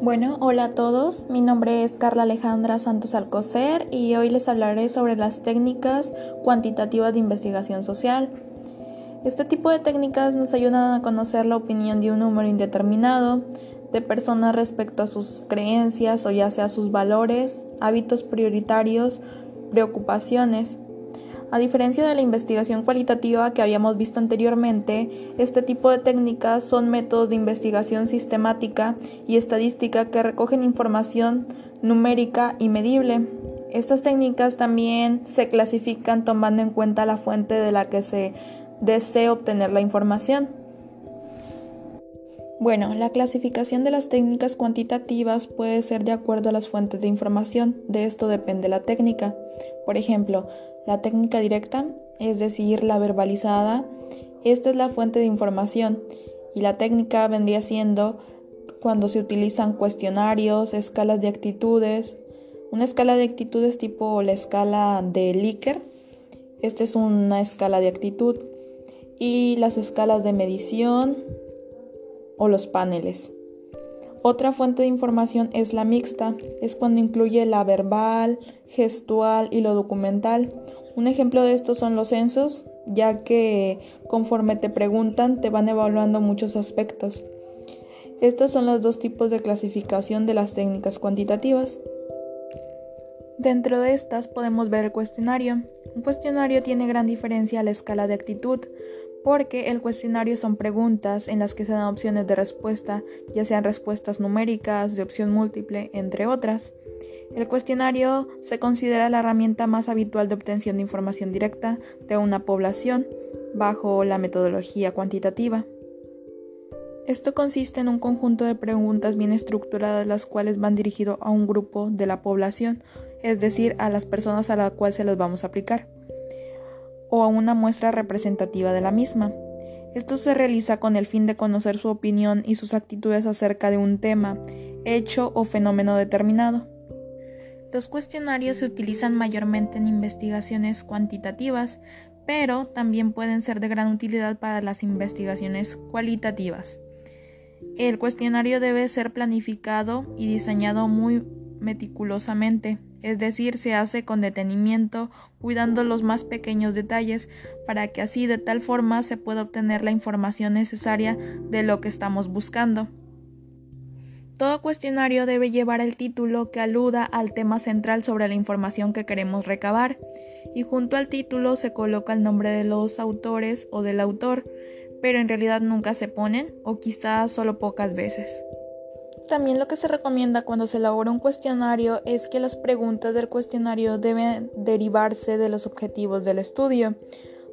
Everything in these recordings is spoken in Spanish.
Bueno, hola a todos, mi nombre es Carla Alejandra Santos Alcocer y hoy les hablaré sobre las técnicas cuantitativas de investigación social. Este tipo de técnicas nos ayudan a conocer la opinión de un número indeterminado de personas respecto a sus creencias o ya sea sus valores, hábitos prioritarios, preocupaciones. A diferencia de la investigación cualitativa que habíamos visto anteriormente, este tipo de técnicas son métodos de investigación sistemática y estadística que recogen información numérica y medible. Estas técnicas también se clasifican tomando en cuenta la fuente de la que se desee obtener la información. Bueno, la clasificación de las técnicas cuantitativas puede ser de acuerdo a las fuentes de información. De esto depende la técnica. Por ejemplo, la técnica directa, es decir, la verbalizada, esta es la fuente de información y la técnica vendría siendo cuando se utilizan cuestionarios, escalas de actitudes, una escala de actitudes tipo la escala de Likert, esta es una escala de actitud, y las escalas de medición, o los paneles. Otra fuente de información es la mixta, es cuando incluye la verbal, gestual y lo documental. Un ejemplo de esto son los censos, ya que conforme te preguntan te van evaluando muchos aspectos. Estos son los dos tipos de clasificación de las técnicas cuantitativas. Dentro de estas podemos ver el cuestionario. Un cuestionario tiene gran diferencia a la escala de actitud, porque el cuestionario son preguntas en las que se dan opciones de respuesta, ya sean respuestas numéricas, de opción múltiple, entre otras. El cuestionario se considera la herramienta más habitual de obtención de información directa de una población bajo la metodología cuantitativa. Esto consiste en un conjunto de preguntas bien estructuradas las cuales van dirigido a un grupo de la población, es decir, a las personas a las cuales se las vamos a aplicar o a una muestra representativa de la misma. Esto se realiza con el fin de conocer su opinión y sus actitudes acerca de un tema, hecho o fenómeno determinado. Los cuestionarios se utilizan mayormente en investigaciones cuantitativas, pero también pueden ser de gran utilidad para las investigaciones cualitativas. El cuestionario debe ser planificado y diseñado muy meticulosamente, es decir, se hace con detenimiento, cuidando los más pequeños detalles, para que así de tal forma se pueda obtener la información necesaria de lo que estamos buscando. Todo cuestionario debe llevar el título que aluda al tema central sobre la información que queremos recabar, y junto al título se coloca el nombre de los autores o del autor, pero en realidad nunca se ponen o quizás solo pocas veces. También lo que se recomienda cuando se elabora un cuestionario es que las preguntas del cuestionario deben derivarse de los objetivos del estudio,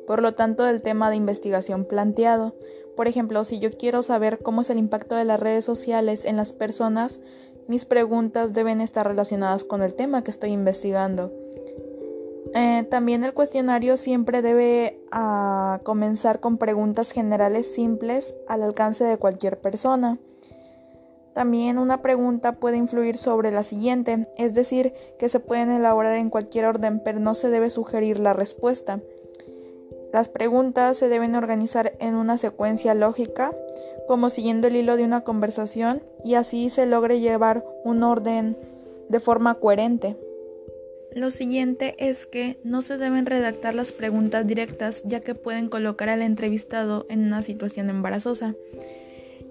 por lo tanto del tema de investigación planteado. Por ejemplo, si yo quiero saber cómo es el impacto de las redes sociales en las personas, mis preguntas deben estar relacionadas con el tema que estoy investigando. Eh, también el cuestionario siempre debe ah, comenzar con preguntas generales simples al alcance de cualquier persona. También una pregunta puede influir sobre la siguiente, es decir, que se pueden elaborar en cualquier orden, pero no se debe sugerir la respuesta. Las preguntas se deben organizar en una secuencia lógica, como siguiendo el hilo de una conversación, y así se logre llevar un orden de forma coherente. Lo siguiente es que no se deben redactar las preguntas directas ya que pueden colocar al entrevistado en una situación embarazosa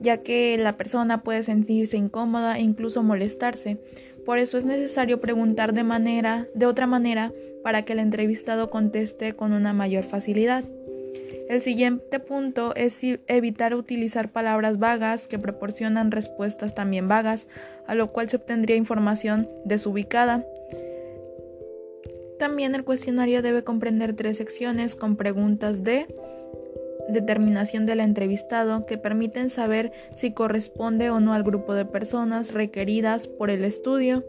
ya que la persona puede sentirse incómoda e incluso molestarse. Por eso es necesario preguntar de manera, de otra manera, para que el entrevistado conteste con una mayor facilidad. El siguiente punto es evitar utilizar palabras vagas que proporcionan respuestas también vagas, a lo cual se obtendría información desubicada. También el cuestionario debe comprender tres secciones con preguntas de determinación del entrevistado que permiten saber si corresponde o no al grupo de personas requeridas por el estudio,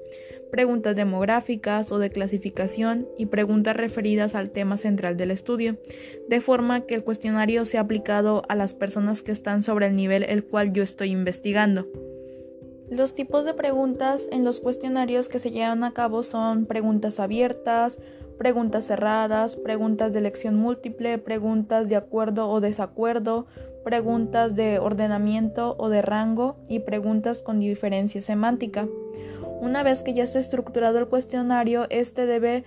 preguntas demográficas o de clasificación y preguntas referidas al tema central del estudio, de forma que el cuestionario sea aplicado a las personas que están sobre el nivel el cual yo estoy investigando. Los tipos de preguntas en los cuestionarios que se llevan a cabo son preguntas abiertas, preguntas cerradas, preguntas de elección múltiple, preguntas de acuerdo o desacuerdo, preguntas de ordenamiento o de rango y preguntas con diferencia semántica. Una vez que ya está estructurado el cuestionario, este debe,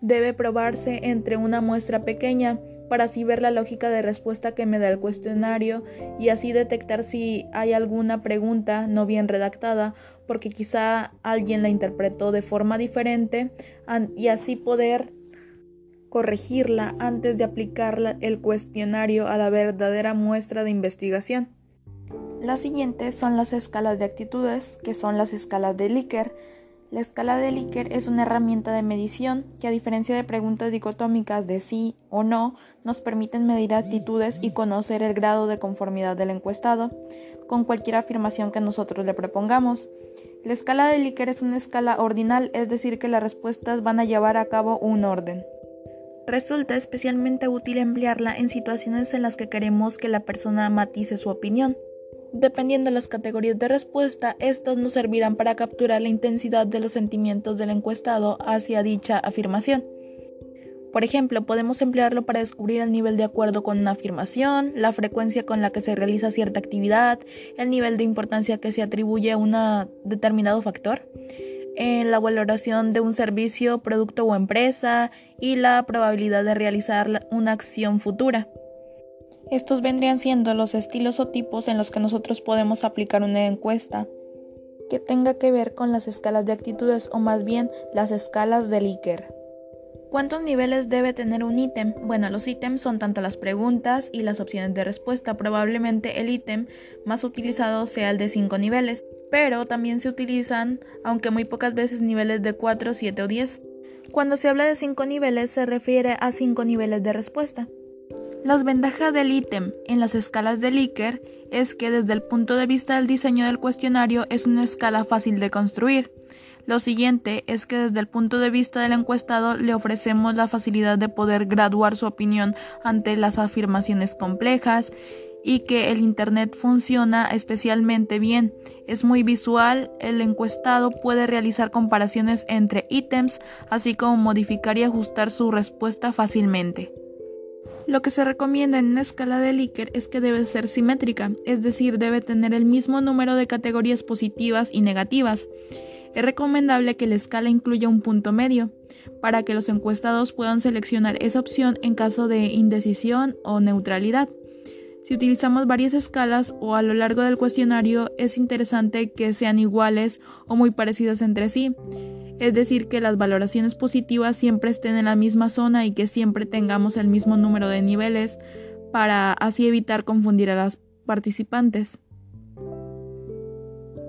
debe probarse entre una muestra pequeña para así ver la lógica de respuesta que me da el cuestionario y así detectar si hay alguna pregunta no bien redactada porque quizá alguien la interpretó de forma diferente y así poder corregirla antes de aplicar el cuestionario a la verdadera muestra de investigación. Las siguientes son las escalas de actitudes, que son las escalas de Likert, la escala de Likert es una herramienta de medición que a diferencia de preguntas dicotómicas de sí o no, nos permiten medir actitudes y conocer el grado de conformidad del encuestado con cualquier afirmación que nosotros le propongamos. La escala de Likert es una escala ordinal, es decir, que las respuestas van a llevar a cabo un orden. Resulta especialmente útil emplearla en situaciones en las que queremos que la persona matice su opinión. Dependiendo de las categorías de respuesta, estas nos servirán para capturar la intensidad de los sentimientos del encuestado hacia dicha afirmación. Por ejemplo, podemos emplearlo para descubrir el nivel de acuerdo con una afirmación, la frecuencia con la que se realiza cierta actividad, el nivel de importancia que se atribuye a un determinado factor, en la valoración de un servicio, producto o empresa y la probabilidad de realizar una acción futura. Estos vendrían siendo los estilos o tipos en los que nosotros podemos aplicar una encuesta que tenga que ver con las escalas de actitudes o más bien las escalas de Likert. ¿Cuántos niveles debe tener un ítem? Bueno, los ítems son tanto las preguntas y las opciones de respuesta. Probablemente el ítem más utilizado sea el de 5 niveles, pero también se utilizan, aunque muy pocas veces, niveles de 4, 7 o 10. Cuando se habla de 5 niveles se refiere a 5 niveles de respuesta. Las ventajas del ítem en las escalas de Likert es que desde el punto de vista del diseño del cuestionario es una escala fácil de construir. Lo siguiente es que desde el punto de vista del encuestado le ofrecemos la facilidad de poder graduar su opinión ante las afirmaciones complejas y que el Internet funciona especialmente bien. Es muy visual, el encuestado puede realizar comparaciones entre ítems, así como modificar y ajustar su respuesta fácilmente. Lo que se recomienda en una escala de Likert es que debe ser simétrica, es decir, debe tener el mismo número de categorías positivas y negativas. Es recomendable que la escala incluya un punto medio, para que los encuestados puedan seleccionar esa opción en caso de indecisión o neutralidad. Si utilizamos varias escalas o a lo largo del cuestionario, es interesante que sean iguales o muy parecidas entre sí es decir, que las valoraciones positivas siempre estén en la misma zona y que siempre tengamos el mismo número de niveles para así evitar confundir a las participantes.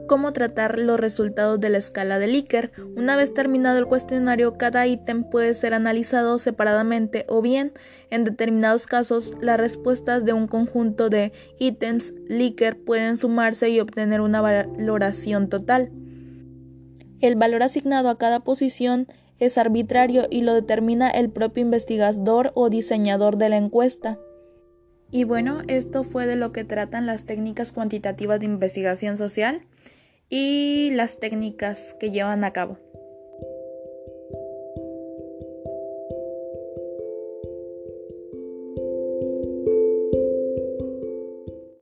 ¿Cómo tratar los resultados de la escala de Likert? Una vez terminado el cuestionario, cada ítem puede ser analizado separadamente o bien, en determinados casos, las respuestas de un conjunto de ítems Likert pueden sumarse y obtener una valoración total. El valor asignado a cada posición es arbitrario y lo determina el propio investigador o diseñador de la encuesta. Y bueno, esto fue de lo que tratan las técnicas cuantitativas de investigación social y las técnicas que llevan a cabo.